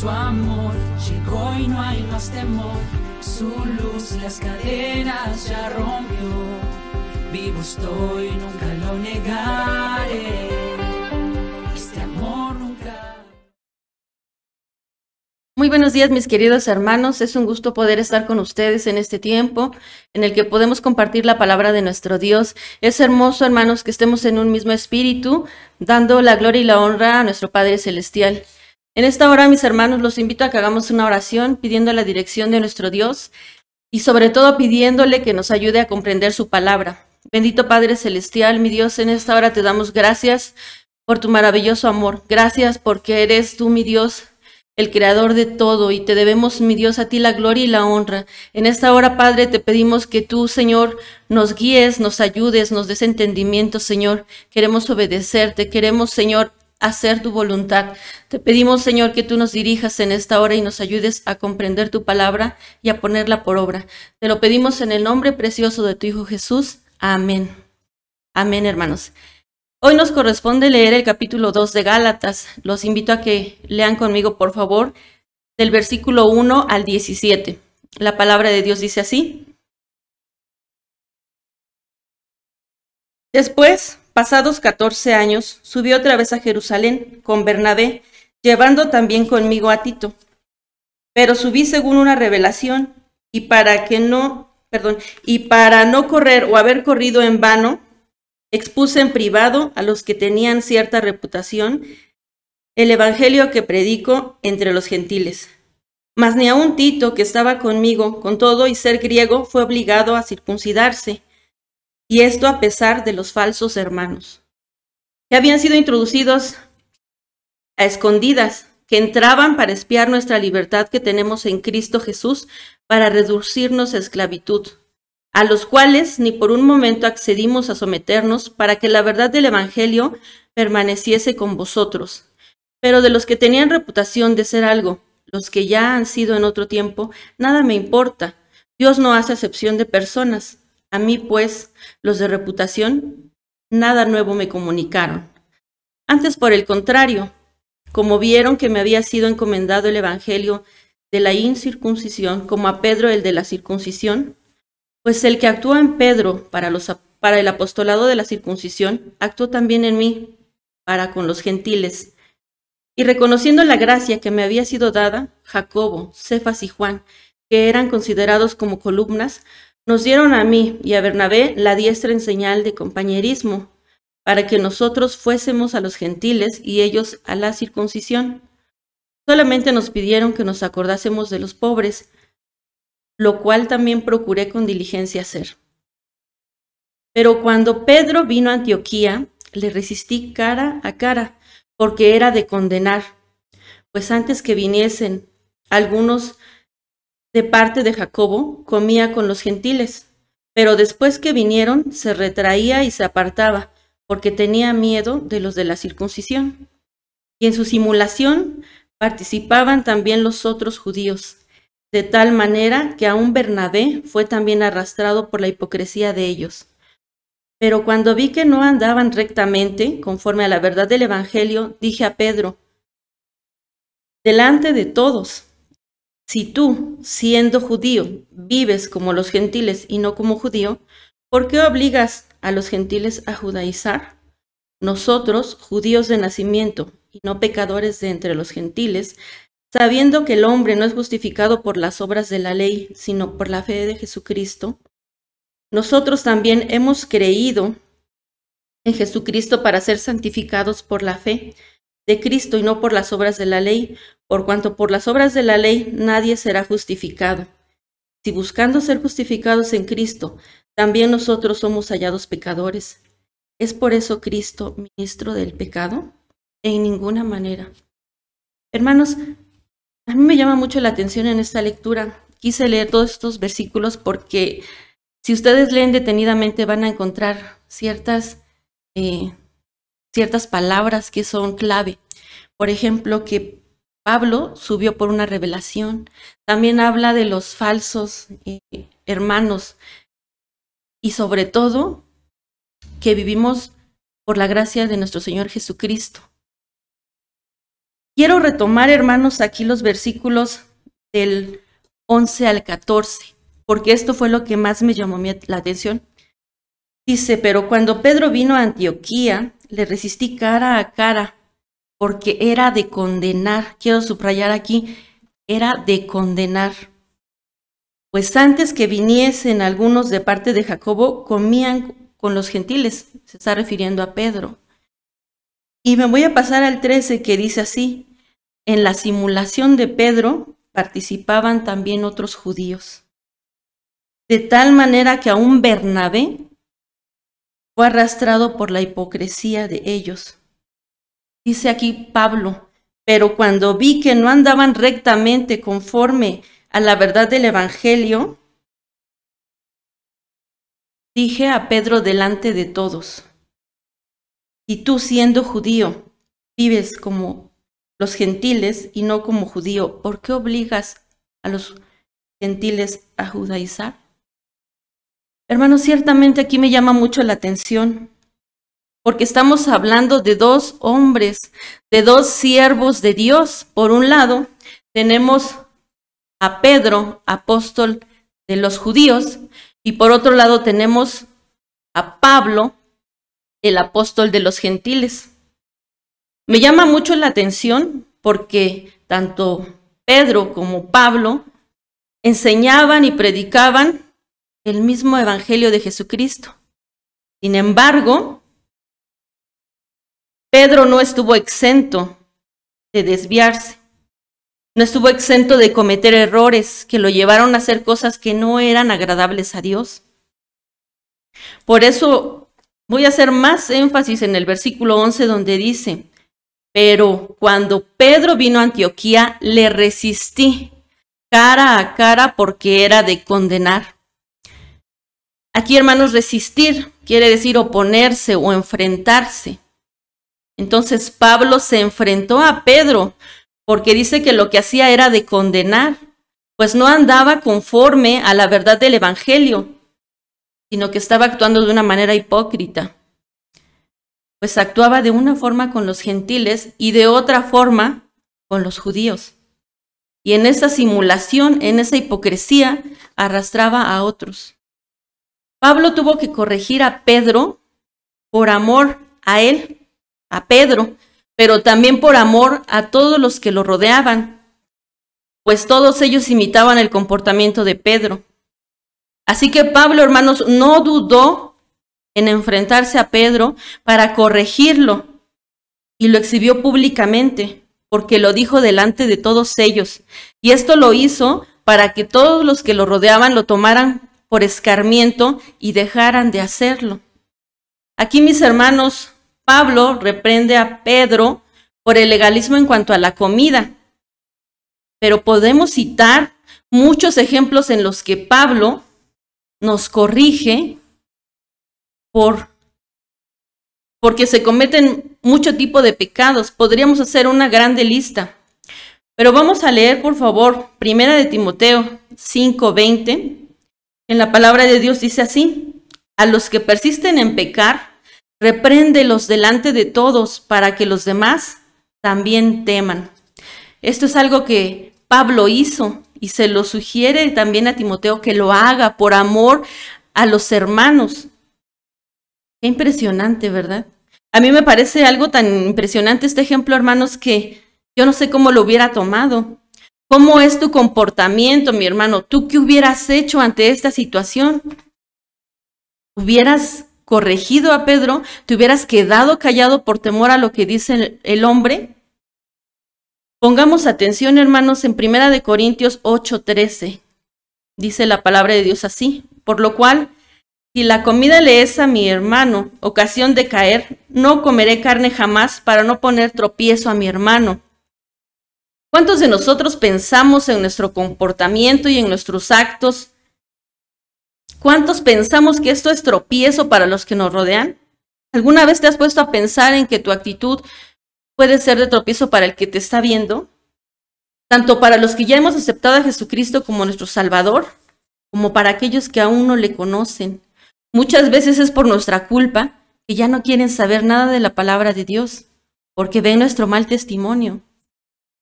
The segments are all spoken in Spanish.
su amor y no hay más temor. Su luz las cadenas ya rompió. Vivo estoy, nunca lo negaré. Este. Muy buenos días, mis queridos hermanos. Es un gusto poder estar con ustedes en este tiempo en el que podemos compartir la palabra de nuestro Dios. Es hermoso, hermanos, que estemos en un mismo espíritu, dando la gloria y la honra a nuestro Padre Celestial. En esta hora, mis hermanos, los invito a que hagamos una oración pidiendo la dirección de nuestro Dios y sobre todo pidiéndole que nos ayude a comprender su palabra. Bendito Padre Celestial, mi Dios, en esta hora te damos gracias por tu maravilloso amor. Gracias porque eres tú, mi Dios, el creador de todo, y te debemos, mi Dios, a ti la gloria y la honra. En esta hora, Padre, te pedimos que tú, Señor, nos guíes, nos ayudes, nos des entendimiento, Señor. Queremos obedecerte, queremos, Señor, hacer tu voluntad. Te pedimos, Señor, que tú nos dirijas en esta hora y nos ayudes a comprender tu palabra y a ponerla por obra. Te lo pedimos en el nombre precioso de tu Hijo Jesús. Amén. Amén, hermanos. Hoy nos corresponde leer el capítulo 2 de Gálatas. Los invito a que lean conmigo, por favor, del versículo 1 al 17. La palabra de Dios dice así. Después, pasados 14 años, subí otra vez a Jerusalén con Bernabé, llevando también conmigo a Tito. Pero subí según una revelación y para que no, y para no correr o haber corrido en vano, expuse en privado a los que tenían cierta reputación el evangelio que predico entre los gentiles. Mas ni aun Tito, que estaba conmigo, con todo y ser griego, fue obligado a circuncidarse y esto a pesar de los falsos hermanos, que habían sido introducidos a escondidas, que entraban para espiar nuestra libertad que tenemos en Cristo Jesús, para reducirnos a esclavitud, a los cuales ni por un momento accedimos a someternos para que la verdad del Evangelio permaneciese con vosotros. Pero de los que tenían reputación de ser algo, los que ya han sido en otro tiempo, nada me importa. Dios no hace acepción de personas a mí, pues, los de reputación, nada nuevo me comunicaron. Antes, por el contrario, como vieron que me había sido encomendado el Evangelio de la incircuncisión, como a Pedro el de la circuncisión, pues el que actuó en Pedro para, los, para el apostolado de la circuncisión, actuó también en mí para con los gentiles. Y reconociendo la gracia que me había sido dada, Jacobo, Cefas y Juan, que eran considerados como columnas, nos dieron a mí y a Bernabé la diestra en señal de compañerismo, para que nosotros fuésemos a los gentiles y ellos a la circuncisión. Solamente nos pidieron que nos acordásemos de los pobres, lo cual también procuré con diligencia hacer. Pero cuando Pedro vino a Antioquía, le resistí cara a cara, porque era de condenar, pues antes que viniesen algunos de parte de Jacobo, comía con los gentiles, pero después que vinieron se retraía y se apartaba, porque tenía miedo de los de la circuncisión. Y en su simulación participaban también los otros judíos, de tal manera que aún Bernabé fue también arrastrado por la hipocresía de ellos. Pero cuando vi que no andaban rectamente, conforme a la verdad del Evangelio, dije a Pedro, delante de todos, si tú, siendo judío, vives como los gentiles y no como judío, ¿por qué obligas a los gentiles a judaizar? Nosotros, judíos de nacimiento y no pecadores de entre los gentiles, sabiendo que el hombre no es justificado por las obras de la ley, sino por la fe de Jesucristo, nosotros también hemos creído en Jesucristo para ser santificados por la fe de Cristo y no por las obras de la ley, por cuanto por las obras de la ley nadie será justificado. Si buscando ser justificados en Cristo, también nosotros somos hallados pecadores, ¿es por eso Cristo ministro del pecado? En ninguna manera. Hermanos, a mí me llama mucho la atención en esta lectura. Quise leer todos estos versículos porque si ustedes leen detenidamente van a encontrar ciertas eh, ciertas palabras que son clave. Por ejemplo, que Pablo subió por una revelación. También habla de los falsos eh, hermanos y sobre todo que vivimos por la gracia de nuestro Señor Jesucristo. quiero retomar, hermanos, aquí los versículos del 11 al 14, porque esto fue lo que más me llamó la atención. Dice, pero cuando Pedro vino a Antioquía, le resistí cara a cara, porque era de condenar. Quiero subrayar aquí, era de condenar. Pues antes que viniesen algunos de parte de Jacobo, comían con los gentiles. Se está refiriendo a Pedro. Y me voy a pasar al 13 que dice así, en la simulación de Pedro participaban también otros judíos. De tal manera que aún Bernabé fue arrastrado por la hipocresía de ellos. Dice aquí Pablo, pero cuando vi que no andaban rectamente conforme a la verdad del Evangelio, dije a Pedro delante de todos, y tú siendo judío, vives como los gentiles y no como judío, ¿por qué obligas a los gentiles a judaizar? Hermanos, ciertamente aquí me llama mucho la atención, porque estamos hablando de dos hombres, de dos siervos de Dios. Por un lado, tenemos a Pedro, apóstol de los judíos, y por otro lado tenemos a Pablo, el apóstol de los gentiles. Me llama mucho la atención porque tanto Pedro como Pablo enseñaban y predicaban el mismo evangelio de Jesucristo. Sin embargo, Pedro no estuvo exento de desviarse. No estuvo exento de cometer errores que lo llevaron a hacer cosas que no eran agradables a Dios. Por eso voy a hacer más énfasis en el versículo 11 donde dice, pero cuando Pedro vino a Antioquía, le resistí cara a cara porque era de condenar. Aquí, hermanos, resistir quiere decir oponerse o enfrentarse. Entonces Pablo se enfrentó a Pedro porque dice que lo que hacía era de condenar, pues no andaba conforme a la verdad del Evangelio, sino que estaba actuando de una manera hipócrita, pues actuaba de una forma con los gentiles y de otra forma con los judíos. Y en esa simulación, en esa hipocresía, arrastraba a otros. Pablo tuvo que corregir a Pedro por amor a él, a Pedro, pero también por amor a todos los que lo rodeaban, pues todos ellos imitaban el comportamiento de Pedro. Así que Pablo, hermanos, no dudó en enfrentarse a Pedro para corregirlo y lo exhibió públicamente, porque lo dijo delante de todos ellos. Y esto lo hizo para que todos los que lo rodeaban lo tomaran por escarmiento y dejaran de hacerlo. Aquí, mis hermanos, Pablo reprende a Pedro por el legalismo en cuanto a la comida. Pero podemos citar muchos ejemplos en los que Pablo nos corrige por porque se cometen mucho tipo de pecados. Podríamos hacer una grande lista. Pero vamos a leer, por favor, Primera de Timoteo 5:20. En la palabra de Dios dice así: A los que persisten en pecar, repréndelos delante de todos para que los demás también teman. Esto es algo que Pablo hizo y se lo sugiere también a Timoteo que lo haga por amor a los hermanos. Qué impresionante, ¿verdad? A mí me parece algo tan impresionante este ejemplo, hermanos, que yo no sé cómo lo hubiera tomado. ¿Cómo es tu comportamiento, mi hermano? ¿Tú qué hubieras hecho ante esta situación? ¿Hubieras corregido a Pedro, te hubieras quedado callado por temor a lo que dice el hombre? Pongamos atención, hermanos, en Primera de Corintios 8:13. Dice la palabra de Dios así, por lo cual, si la comida le es a mi hermano ocasión de caer, no comeré carne jamás para no poner tropiezo a mi hermano. ¿Cuántos de nosotros pensamos en nuestro comportamiento y en nuestros actos ¿Cuántos pensamos que esto es tropiezo para los que nos rodean? ¿Alguna vez te has puesto a pensar en que tu actitud puede ser de tropiezo para el que te está viendo? Tanto para los que ya hemos aceptado a Jesucristo como nuestro Salvador, como para aquellos que aún no le conocen. Muchas veces es por nuestra culpa que ya no quieren saber nada de la palabra de Dios, porque ven nuestro mal testimonio.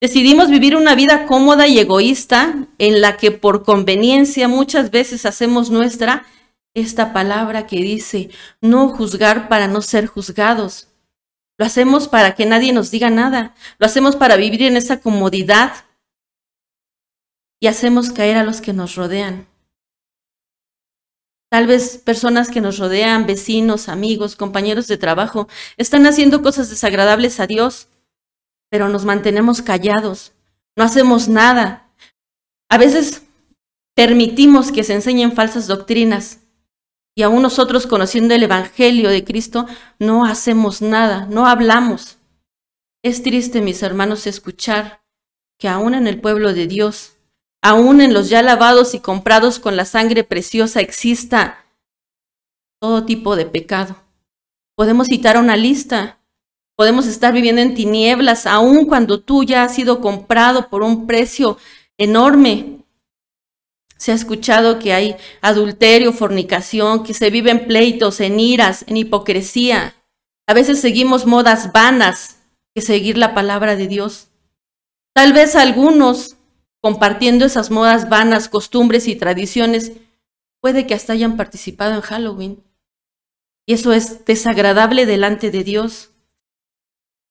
Decidimos vivir una vida cómoda y egoísta en la que por conveniencia muchas veces hacemos nuestra esta palabra que dice, no juzgar para no ser juzgados. Lo hacemos para que nadie nos diga nada. Lo hacemos para vivir en esa comodidad. Y hacemos caer a los que nos rodean. Tal vez personas que nos rodean, vecinos, amigos, compañeros de trabajo, están haciendo cosas desagradables a Dios, pero nos mantenemos callados, no hacemos nada. A veces permitimos que se enseñen falsas doctrinas y aún nosotros conociendo el Evangelio de Cristo no hacemos nada, no hablamos. Es triste, mis hermanos, escuchar que aún en el pueblo de Dios aún en los ya lavados y comprados con la sangre preciosa exista todo tipo de pecado. Podemos citar una lista. Podemos estar viviendo en tinieblas, aun cuando tú ya has sido comprado por un precio enorme. Se ha escuchado que hay adulterio, fornicación, que se viven pleitos, en iras, en hipocresía. A veces seguimos modas vanas que seguir la palabra de Dios. Tal vez algunos compartiendo esas modas vanas, costumbres y tradiciones, puede que hasta hayan participado en Halloween. Y eso es desagradable delante de Dios.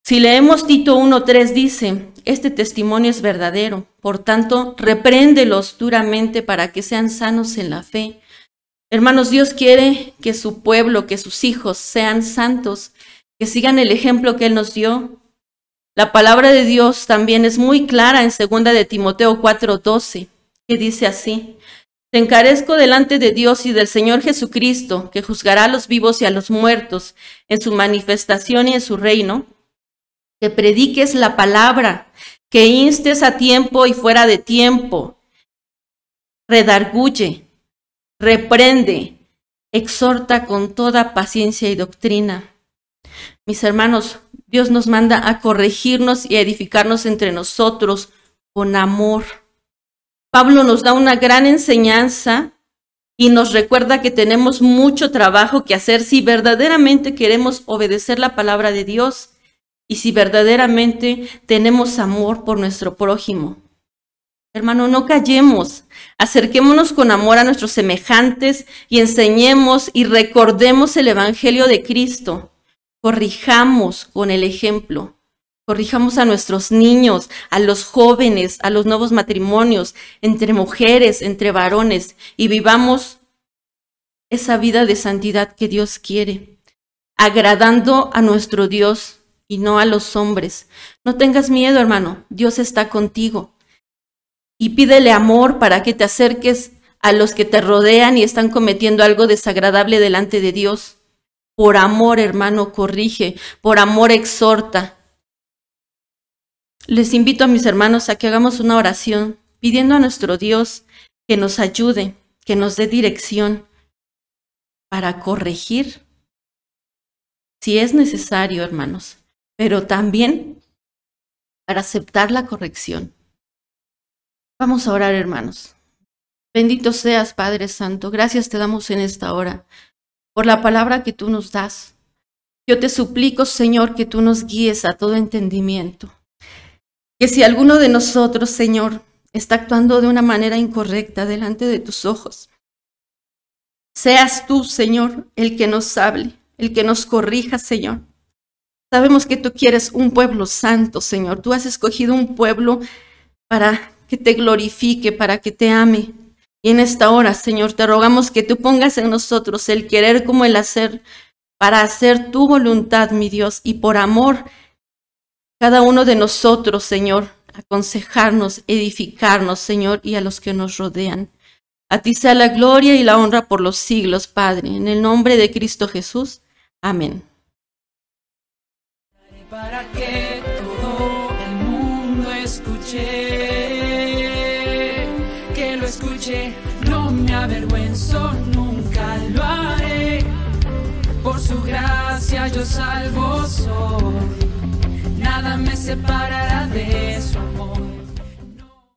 Si leemos Tito 1.3 dice, este testimonio es verdadero, por tanto, repréndelos duramente para que sean sanos en la fe. Hermanos, Dios quiere que su pueblo, que sus hijos sean santos, que sigan el ejemplo que Él nos dio, la palabra de Dios también es muy clara en 2 de Timoteo 4:12, que dice así: Te encarezco delante de Dios y del Señor Jesucristo, que juzgará a los vivos y a los muertos en su manifestación y en su reino, que prediques la palabra, que instes a tiempo y fuera de tiempo, redarguye, reprende, exhorta con toda paciencia y doctrina. Mis hermanos, Dios nos manda a corregirnos y a edificarnos entre nosotros con amor. Pablo nos da una gran enseñanza y nos recuerda que tenemos mucho trabajo que hacer si verdaderamente queremos obedecer la palabra de Dios y si verdaderamente tenemos amor por nuestro prójimo. Hermano, no callemos, acerquémonos con amor a nuestros semejantes y enseñemos y recordemos el Evangelio de Cristo. Corrijamos con el ejemplo, corrijamos a nuestros niños, a los jóvenes, a los nuevos matrimonios, entre mujeres, entre varones, y vivamos esa vida de santidad que Dios quiere, agradando a nuestro Dios y no a los hombres. No tengas miedo, hermano, Dios está contigo. Y pídele amor para que te acerques a los que te rodean y están cometiendo algo desagradable delante de Dios. Por amor, hermano, corrige. Por amor, exhorta. Les invito a mis hermanos a que hagamos una oración pidiendo a nuestro Dios que nos ayude, que nos dé dirección para corregir, si es necesario, hermanos, pero también para aceptar la corrección. Vamos a orar, hermanos. Bendito seas, Padre Santo. Gracias te damos en esta hora por la palabra que tú nos das. Yo te suplico, Señor, que tú nos guíes a todo entendimiento. Que si alguno de nosotros, Señor, está actuando de una manera incorrecta delante de tus ojos, seas tú, Señor, el que nos hable, el que nos corrija, Señor. Sabemos que tú quieres un pueblo santo, Señor. Tú has escogido un pueblo para que te glorifique, para que te ame, y en esta hora, Señor, te rogamos que tú pongas en nosotros el querer como el hacer para hacer tu voluntad, mi Dios, y por amor, cada uno de nosotros, Señor, aconsejarnos, edificarnos, Señor, y a los que nos rodean. A ti sea la gloria y la honra por los siglos, Padre, en el nombre de Cristo Jesús. Amén. Avergüenzo, nunca lo haré. Por su gracia yo salvo soy, nada me separará de su amor.